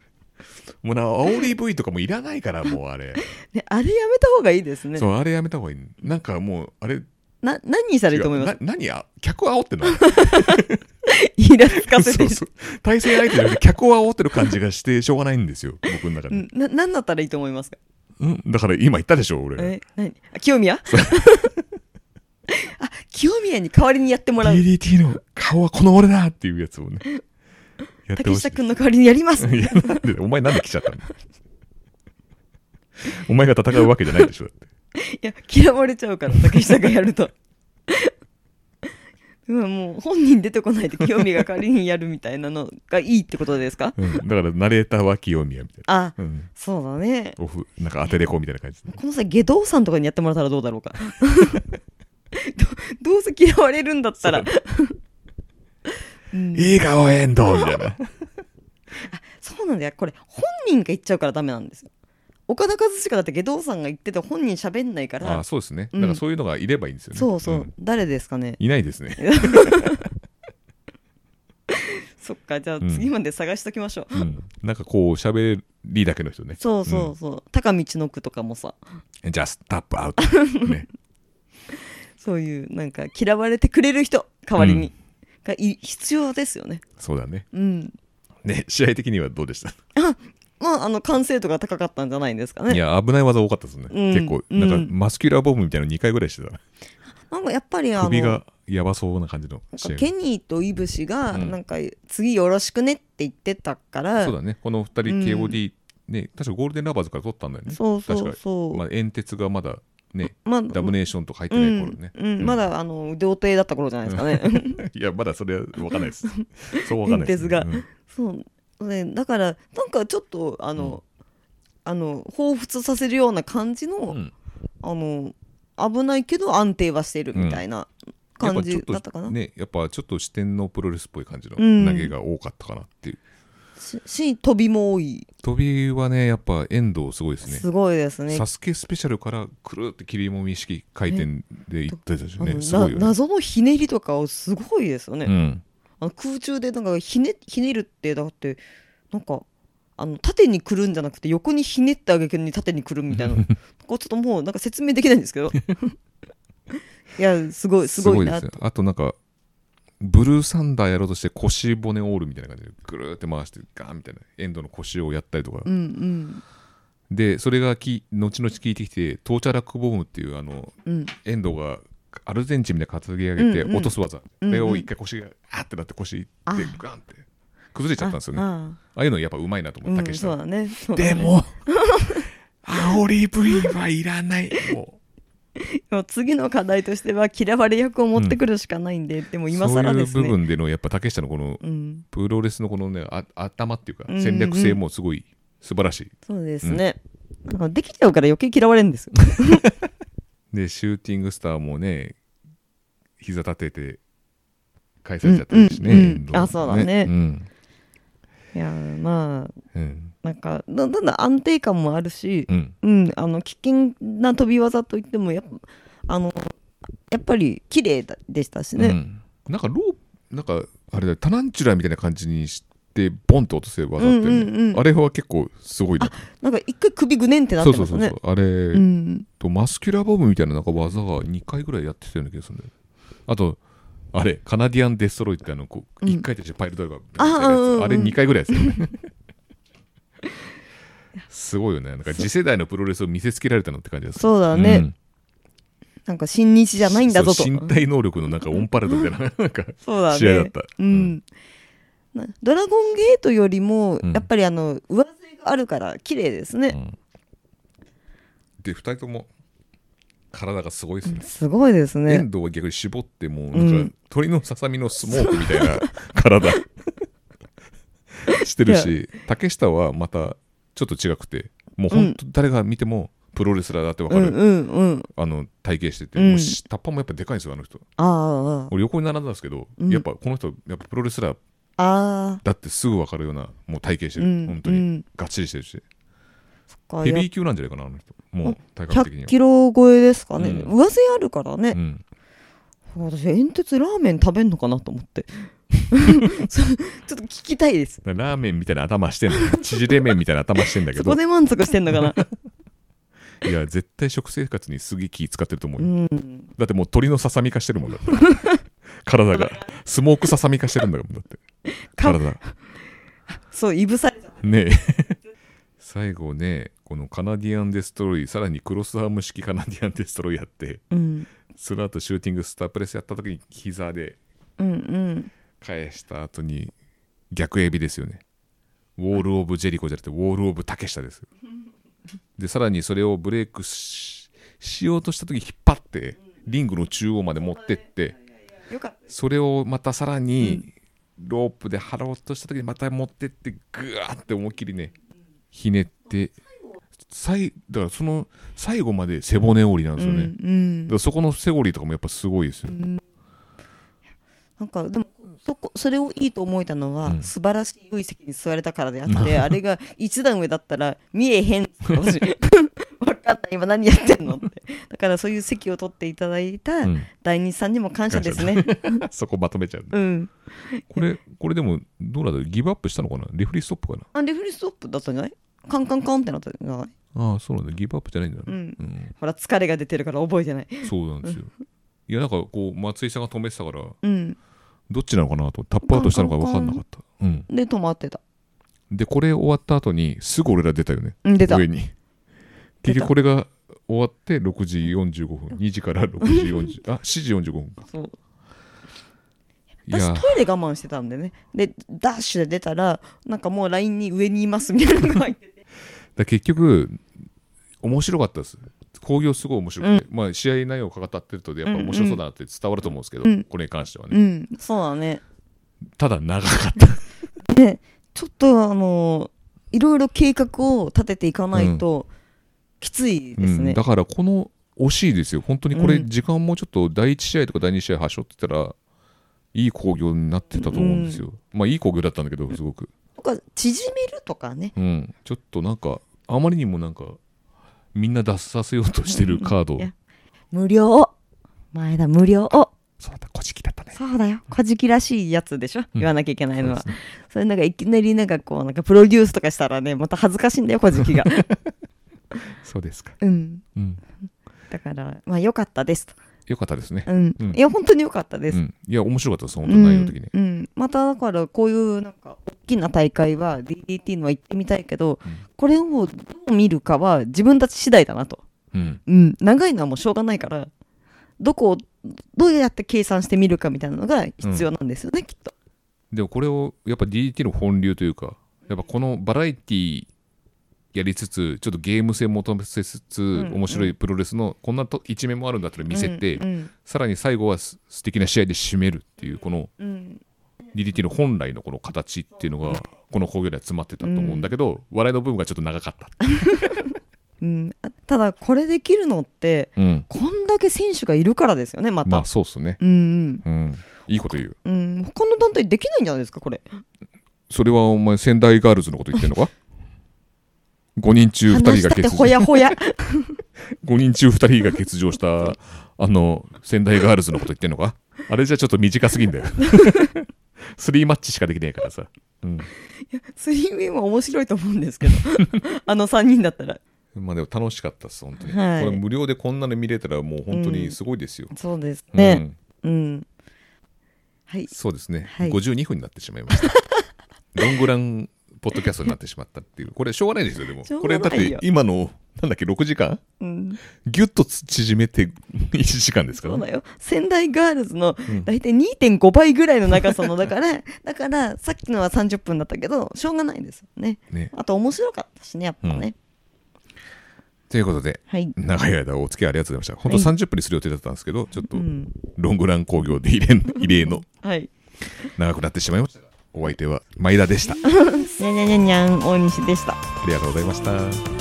もうな煽り V とかもいらないからもうあれ。ね、あれやめた方がいいですね。そうあれやめた方がいい。なんかもうあれな何にされると思います？な何や？客を煽ってんの？イラつかせてそうそう。対戦相手じゃなくて客を煽ってる感じがしてしょうがないんですよ僕の中で、うん。な何だったらいいと思いますか？うん、だから今言ったでしょ俺。え何？あ清宮？あ清宮に代わりにやってもらう。DDT の顔はこの俺だっていうやつをねやってほしい。竹下君の代わりにやります。いやなんでお前なんで来ちゃったの？お前が戦うわけじゃないでしょだって。いや嫌われちゃうから竹下がやるとうんもう本人出てこないで清宮が代わりにやるみたいなのがいいってことですか？うん、だからナレーターは清宮みたいな、あうん、そうだね。オフなんか当てれこみたいな感じでこの際下道さんとかにやってもらったらどうだろうか？ど どうせ嫌われるんだったら。う。ん。いい顔エンドみたいな。そうなんだよ。これ本人が言っちゃうからダメなんですよ岡田和親だって下道さんが言ってて本人喋んないかあらあそうですね。うん。だからそういうのがいればいいんですよね、そうそう、ん。誰ですかね。いないですね、そっかじゃあうん次まで探しときましょう、うん、なんかこう喋りだけの人ね。そうそうそう、高道の句とかもさ。Just tap out. ね。そういうなんか嫌われてくれる人代わりに、がい必要ですよね。そうだね。うん。ね試合的にはどうでした、まああの完成度が高かったんじゃないんですかね。いや危ない技多かったですね、うん結構うん。なんかマスキュラーボムみたいなの2回ぐらいしてたなんかやっぱりあの首がやばそうな感じのケニーとイブシがうん。なんか次よろしくねって言ってたから、そうだね。この2人うん。KOD、ね確かゴールデンラバーズから取ったんだよね。そうそうそう。まあ、煙鉄がまだねまあダブネーションとか入ってうない頃ね、ん。うん。まだあの童貞だった頃じゃないですかね。いやまだそれは分かんないです。そう分かんないです、煙うん。そうねだからなんかちょっとあの、あの彷彿させるような感じの、うん。あの危ないけど安定はしてるみたいな感じだったかな、ねやっぱちょっと視点のプロレスっぽい感じのうん。投げが多かったかなっていう、しし飛びも多い。飛びはねやっぱ遠藤すごいですね。すごいですね。サスケスペシャルからくるって切りもみ式回転でいってたしあのねすごいよね。な謎のひねりとかをすごいですよね、うんあの空中でなんかひねひねるってだってなんかあの縦にくるんじゃなくて横にひねってあげくに縦にくるみたいな。こうちょっともうなんか説明できないんですけど。いやすごいすごいなですよ。あとなんかブルーサンダーやろうとして腰骨オールみたいな感じでぐるーって回してガーンみたいなエンドの腰をやったりとか、うんうん。でそれがき後々聞いてきてトーチャーラックボムっていうあのうん。エンドがアルゼンチンみたいな担ぎ上げてうんうん。落とす技、うんうん。を一回腰があーってなって腰いってあ。ガンって。崩れちゃったんですよね。ああ。あいうのやっぱうまいなと思って竹下。うだね。ね。でも煽り V はいらない。もで も次の課題としては嫌われ役を持ってくるしかないんで、でもう今更ですそういう部ね分でのやっぱ竹下のこのうん。プロレスのこのねあ頭っていうかうんうん。戦略性もすごい素晴らしい。そうですね、なんかできちゃうから余計嫌われるんですよ でシューティングスターもね膝立てて返されちゃったりしね,、うんうんうん。遠藤あそうだね。うん。いやまあうん。なんかだんだん安定感もあるしうん。うんあの危険な飛び技といってもやっぱあのやっぱり綺麗だでしたしね、うん。なんかローなんかあれだよタランチュラみたいな感じにしてボンって落とせる技ってね、うんうんうんあれは結構すごいな。なんか一回首ぐねんってなっそうそうそうそう。あれ、うん。とマスキュラーボムみたいななんか技が2回ぐらいやってたような気がするんだよあとあれカナディアンデストロイってあのこううん。1回転してパイルドライバーあみたいなやつ。うんうんあれ2回ぐらいやってたよね。すごいよね。なんか次世代のプロレスを見せつけられたのって感じですそうだね、ん。なんか新日じゃないんだぞと。そう身体能力のなんかオンパレードみたいななんかそうだね。試合だった。うん、なドラゴンゲートよりもうん。やっぱりあの上背があるから綺麗ですね、うん。で2人とも体がすごいですね、すごいですね。遠藤は逆に絞ってもうなんか、うん。鳥のささみのスモークみたいな 体。してるし竹下はまたちょっと違くてもう本当誰が見てもプロレスラーだって分かる、うんうんうん。あの体型してて、うん。もうしタッパもやっぱでかいんですよあの人。あああ俺横に並んだんですけど、うん。やっぱこの人やっぱプロレスラーああだってすぐ分かるようなもう体型してる、うん本当に、うん。がっちりしてるし。かヘビー級なんじゃないかなあの人。もう体格的に100はキロ超えですかね、うん。上背あるからね。う、ん。私煙突ラーメン食べんのかなと思って。ちょっと聞きたいです。ラーメンみたいな頭してんだよ縮れ麺みたいな頭してんだけど。そこで満足してんのかな？いや絶対食生活にすげえ気使ってると思ううよ、ん。だってもう鳥のささみ化してるもんだって体が。スモークささみ化してるんだもんだって。か体。そういぶされちゃうねえ。最後ねこのカナディアンデストロイさらにクロスアーム式カナディアンデストロイやってうん。その後シューティングスタープレスやった時に膝で返した後に逆エビですよね。ウォール・オブ・ジェリコじゃなくてウォール・オブ・竹下ですでさらにそれをブレイクししようとした時に引っ張ってリングの中央まで持ってってそれをまたさらにロープで払おうとした時にまた持ってってグワーって思いっきりねひねって最だからその最後まで背骨折りなんですよね、うんうん。だからそこの背折りとかもやっぱすごいですよ、なんかでもそこそれをいいと思えたのは、うん。素晴らしい良い席に座れたからであってあれが一段上だったら見えへんって かった今何やってんのって。だからそういう席を取っていただいたうん。第二さんにも感謝ですね。そこまとめちゃう、うん。これこれでもどうなんだろうギブアップしたのかな？レフリーストップかな？あレフリーストップだったんじゃない？カンカンカンってなったんじゃない？ああそうなんだ。ギブアップじゃないんだ、うん。うん。ほら疲れが出てるから覚えてない。そうなんですよ、いやなんかこう松井さんが止めてたからうん。どっちなのかなとタップアウトしたのか分かんなかった、うん、で止まってた。でこれ終わった後にすぐ俺ら出たよね。うん出た。上に結局これが終わって6時45分。2時から6時40 あ7時45分か。そう。いや。私トイレ我慢してたんでね。でダッシュで出たらなんかもう LINE に上にいますみたいなのが入ってて。だ結局面白かったです。興行すごい面白くて、まあ試合内容を語ってるとやっぱ面白そうだなって伝わると思うんですけど、うん。これに関してはね、うん。そうだね。ただ長かった。ね。ちょっとあのいろいろ計画を立てていかないときついですね。うん、だからこの惜しいですよ。本当にこれうん。時間もうちょっと第1試合とか第2試合端折ってたらいい興行になってたと思うんですよ、まあいい興行だったんだけどすごく。とか縮めるとかね。うん。ちょっとなんかあまりにもなんかみんな出させようとしてるカード。いや無料。前田無料。そうだ古事記だったね。そうだよ。小じらしいやつでしょ、うん。言わなきゃいけないのは。そね。それなんかいきなりなんかこうなんかプロデュースとかしたらねまた恥ずかしいんだよ小じが そうですか。うん。うん。だからまあ良かったですと。よかったですね。うん、うん。いや本当に良かったです、うん、いや面白かったです。本当に内容的に、うん。うんまただからこういうなんか大きな大会は DDT のは行ってみたいけど、うん。これをどう見るかは自分たち次第だなと、うん。うん、長いのはもうしょうがないからどこをどうやって計算してみるかみたいなのが必要なんですよね、きっと。でもこれをやっぱ DDT の本流というかやっぱこのバラエティやりつつちょっとゲーム性求めつつ、ん面白いプロレスのこんなと一面もあるんだったら見せて、うんさらに最後はす素敵な試合で締めるっていうこのうん。うん DDT の本来のこの形っていうのがこの工業では詰まってたと思うんだけど、笑いの部分がちょっと長かった、うん、あただこれできるのってうん、こんだけ選手がいるからですよねまた、まあそうっすね、うんうん、いいこと言う。うんうん。他の団体できないんじゃないですかこれ。それはお前仙台ガールズのこと言ってんのか？5人中2人が欠ほやほや。5人中2人が欠場したあの仙台ガールズのこと言ってんのか？あれじゃちょっと短すぎんだよ。3マッチしかできねえからさ、うん、スリーウェイも面白いと思うんですけど。あの3人だったら。まあでも楽しかったっす本当に、はい。これ無料でこんなの見れたらもう本当にすごいですよ、そうですうん。ねうん、はい。そうですね、はい。52分になってしまいました。ロングランポッドキャストになってしまったっていう。これしょうがないですよでも。これだって今のなんだっけ6時間？うん、ギュッと縮めて1時間ですから。そうだよ。仙台ガールズのうん。大体2.5倍ぐらいの長さのだから だからさっきのは30分だったけどしょうがないですよね。ね。あと面白かったしねやっぱね、ということではい、長い間お付き合いありがとうございました。本当30分にする予定だったんですけどちょっとうん、ロングラン工業で異例 異例のはい長くなってしまいました。がお相手は前田でした。にゃにゃにゃにゃん大西でした。ありがとうございました